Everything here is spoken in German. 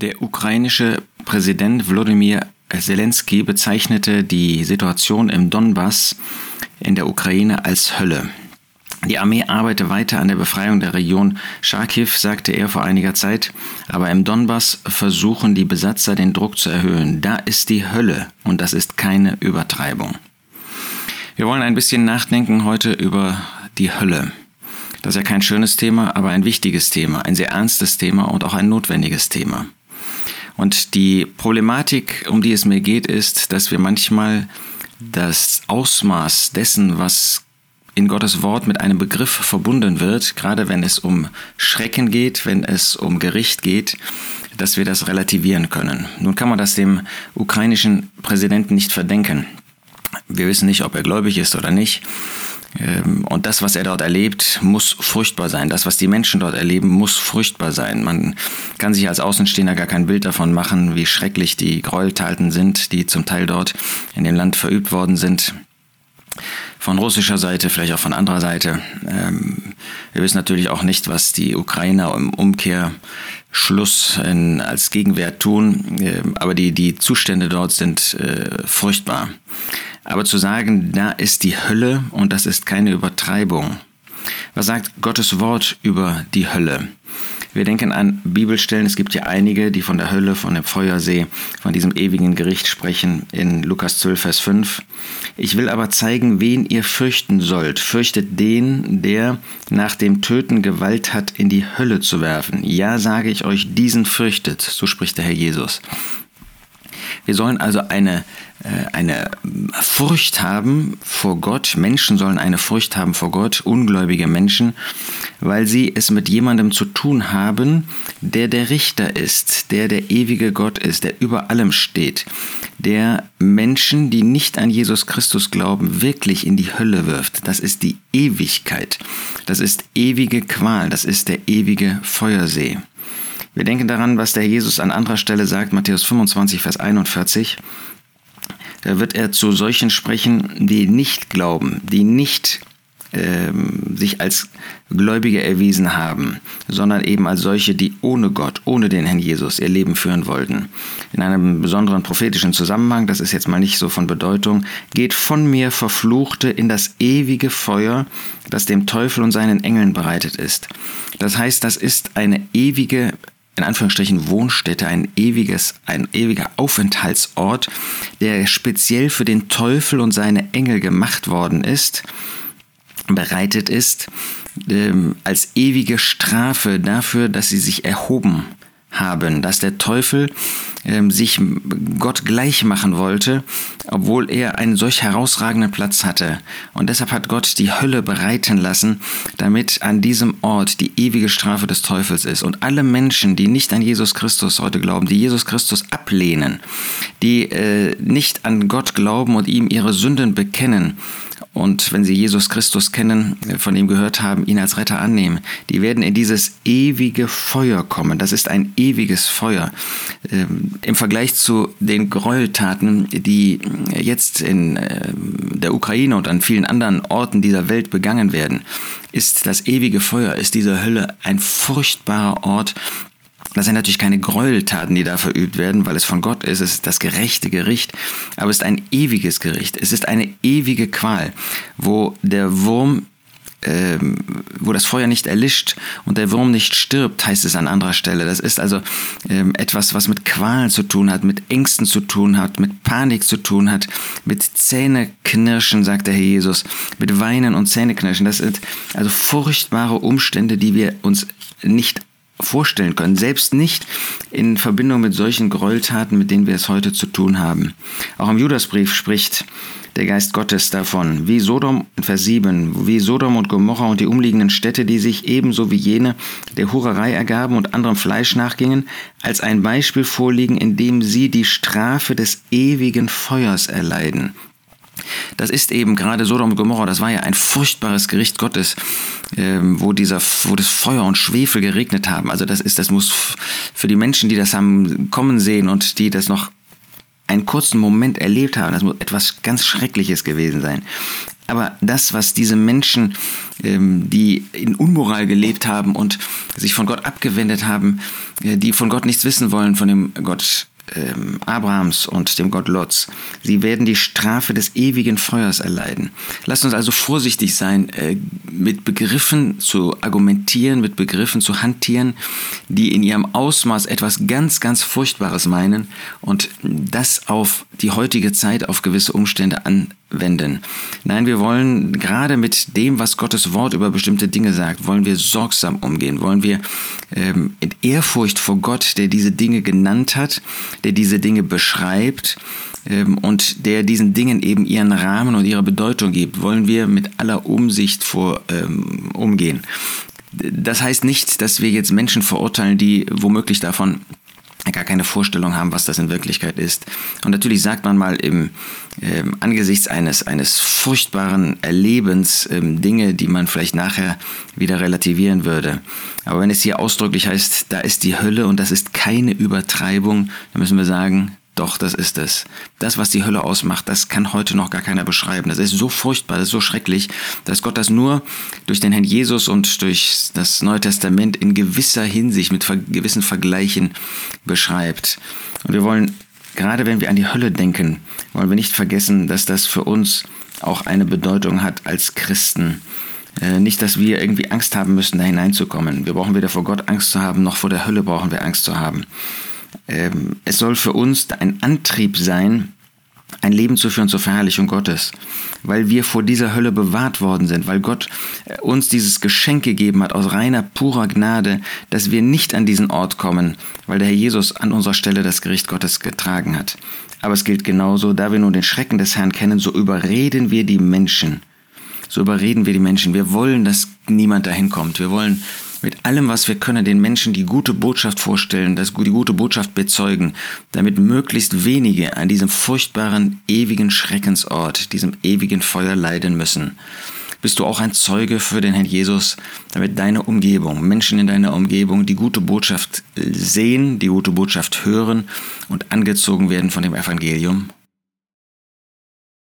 Der ukrainische Präsident Wladimir Zelensky bezeichnete die Situation im Donbass in der Ukraine als Hölle. Die Armee arbeite weiter an der Befreiung der Region Charkiw, sagte er vor einiger Zeit, aber im Donbass versuchen die Besatzer den Druck zu erhöhen. Da ist die Hölle und das ist keine Übertreibung. Wir wollen ein bisschen nachdenken heute über die Hölle. Das ist ja kein schönes Thema, aber ein wichtiges Thema, ein sehr ernstes Thema und auch ein notwendiges Thema. Und die Problematik, um die es mir geht, ist, dass wir manchmal das Ausmaß dessen, was in Gottes Wort mit einem Begriff verbunden wird, gerade wenn es um Schrecken geht, wenn es um Gericht geht, dass wir das relativieren können. Nun kann man das dem ukrainischen Präsidenten nicht verdenken. Wir wissen nicht, ob er gläubig ist oder nicht. Ähm, und das, was er dort erlebt, muss furchtbar sein. Das, was die Menschen dort erleben, muss furchtbar sein. Man kann sich als Außenstehender gar kein Bild davon machen, wie schrecklich die Gräueltaten sind, die zum Teil dort in dem Land verübt worden sind. Von russischer Seite, vielleicht auch von anderer Seite. Ähm, wir wissen natürlich auch nicht, was die Ukrainer im Umkehrschluss als Gegenwert tun. Ähm, aber die, die Zustände dort sind äh, furchtbar. Aber zu sagen, da ist die Hölle und das ist keine Übertreibung. Was sagt Gottes Wort über die Hölle? Wir denken an Bibelstellen, es gibt ja einige, die von der Hölle, von dem Feuersee, von diesem ewigen Gericht sprechen in Lukas 12, Vers 5. Ich will aber zeigen, wen ihr fürchten sollt. Fürchtet den, der nach dem Töten Gewalt hat, in die Hölle zu werfen. Ja, sage ich euch, diesen fürchtet, so spricht der Herr Jesus. Wir sollen also eine, eine Furcht haben vor Gott. Menschen sollen eine Furcht haben vor Gott, ungläubige Menschen, weil sie es mit jemandem zu tun haben, der der Richter ist, der der ewige Gott ist, der über allem steht, der Menschen, die nicht an Jesus Christus glauben, wirklich in die Hölle wirft. Das ist die Ewigkeit. Das ist ewige Qual. Das ist der ewige Feuersee. Wir denken daran, was der Jesus an anderer Stelle sagt, Matthäus 25, Vers 41. Da wird er zu solchen sprechen, die nicht glauben, die nicht ähm, sich als Gläubige erwiesen haben, sondern eben als solche, die ohne Gott, ohne den Herrn Jesus ihr Leben führen wollten. In einem besonderen prophetischen Zusammenhang, das ist jetzt mal nicht so von Bedeutung, geht von mir Verfluchte in das ewige Feuer, das dem Teufel und seinen Engeln bereitet ist. Das heißt, das ist eine ewige in Anführungsstrichen Wohnstätte, ein ewiges, ein ewiger Aufenthaltsort, der speziell für den Teufel und seine Engel gemacht worden ist, bereitet ist, ähm, als ewige Strafe dafür, dass sie sich erhoben haben, dass der Teufel ähm, sich Gott gleich machen wollte, obwohl er einen solch herausragenden Platz hatte. Und deshalb hat Gott die Hölle bereiten lassen, damit an diesem Ort die ewige Strafe des Teufels ist. Und alle Menschen, die nicht an Jesus Christus heute glauben, die Jesus Christus ablehnen, die äh, nicht an Gott glauben und ihm ihre Sünden bekennen, und wenn sie Jesus Christus kennen, von ihm gehört haben, ihn als Retter annehmen, die werden in dieses ewige Feuer kommen. Das ist ein ewiges Feuer. Ähm, Im Vergleich zu den Gräueltaten, die jetzt in äh, der Ukraine und an vielen anderen Orten dieser Welt begangen werden, ist das ewige Feuer, ist diese Hölle ein furchtbarer Ort, das sind natürlich keine Gräueltaten, die da verübt werden, weil es von Gott ist. Es ist das gerechte Gericht, aber es ist ein ewiges Gericht. Es ist eine ewige Qual, wo der Wurm ähm, wo das Feuer nicht erlischt und der Wurm nicht stirbt, heißt es an anderer Stelle. Das ist also ähm, etwas, was mit Qualen zu tun hat, mit Ängsten zu tun hat, mit Panik zu tun hat, mit Zähneknirschen, sagt der Herr Jesus, mit Weinen und Zähneknirschen. Das sind also furchtbare Umstände, die wir uns nicht vorstellen können, selbst nicht in Verbindung mit solchen Gräueltaten, mit denen wir es heute zu tun haben. Auch im Judasbrief spricht der Geist Gottes davon, wie Sodom, Vers 7, wie Sodom und Gomorra und die umliegenden Städte, die sich ebenso wie jene der Hurerei ergaben und anderem Fleisch nachgingen, als ein Beispiel vorliegen, in dem sie die Strafe des ewigen Feuers erleiden. Das ist eben gerade Sodom und Gomorra, das war ja ein furchtbares Gericht Gottes, ähm, wo, dieser, wo das Feuer und Schwefel geregnet haben. Also das ist, das muss für die Menschen, die das haben kommen sehen und die das noch einen kurzen Moment erlebt haben. Das muss etwas ganz Schreckliches gewesen sein. Aber das, was diese Menschen, ähm, die in Unmoral gelebt haben und sich von Gott abgewendet haben, äh, die von Gott nichts wissen wollen, von dem Gott ähm, Abrahams und dem Gott Lots. Sie werden die Strafe des ewigen Feuers erleiden. Lasst uns also vorsichtig sein, äh, mit Begriffen zu argumentieren, mit Begriffen zu hantieren, die in ihrem Ausmaß etwas ganz, ganz Furchtbares meinen und das auf die heutige Zeit, auf gewisse Umstände anwenden. Nein, wir wollen gerade mit dem, was Gottes Wort über bestimmte Dinge sagt, wollen wir sorgsam umgehen, wollen wir ähm, in Ehrfurcht vor Gott, der diese Dinge genannt hat, der diese Dinge beschreibt ähm, und der diesen Dingen eben ihren Rahmen und ihre Bedeutung gibt, wollen wir mit aller Umsicht vor ähm, umgehen. Das heißt nicht, dass wir jetzt Menschen verurteilen, die womöglich davon gar keine Vorstellung haben, was das in Wirklichkeit ist. Und natürlich sagt man mal im äh, angesichts eines, eines furchtbaren Erlebens äh, Dinge, die man vielleicht nachher wieder relativieren würde. Aber wenn es hier ausdrücklich heißt, da ist die Hölle und das ist keine Übertreibung, dann müssen wir sagen, doch, das ist es. Das, was die Hölle ausmacht, das kann heute noch gar keiner beschreiben. Das ist so furchtbar, das ist so schrecklich, dass Gott das nur durch den Herrn Jesus und durch das Neue Testament in gewisser Hinsicht mit gewissen Vergleichen beschreibt. Und wir wollen, gerade wenn wir an die Hölle denken, wollen wir nicht vergessen, dass das für uns auch eine Bedeutung hat als Christen. Äh, nicht, dass wir irgendwie Angst haben müssen, da hineinzukommen. Wir brauchen weder vor Gott Angst zu haben, noch vor der Hölle brauchen wir Angst zu haben. Ähm, es soll für uns ein Antrieb sein, ein Leben zu führen zur Verherrlichung Gottes, weil wir vor dieser Hölle bewahrt worden sind, weil Gott äh, uns dieses Geschenk gegeben hat aus reiner, purer Gnade, dass wir nicht an diesen Ort kommen, weil der Herr Jesus an unserer Stelle das Gericht Gottes getragen hat. Aber es gilt genauso, da wir nun den Schrecken des Herrn kennen, so überreden wir die Menschen. So überreden wir die Menschen. Wir wollen, dass niemand dahin kommt. Wir wollen mit allem, was wir können, den Menschen die gute Botschaft vorstellen, das, die gute Botschaft bezeugen, damit möglichst wenige an diesem furchtbaren, ewigen Schreckensort, diesem ewigen Feuer leiden müssen. Bist du auch ein Zeuge für den Herrn Jesus, damit deine Umgebung, Menschen in deiner Umgebung die gute Botschaft sehen, die gute Botschaft hören und angezogen werden von dem Evangelium?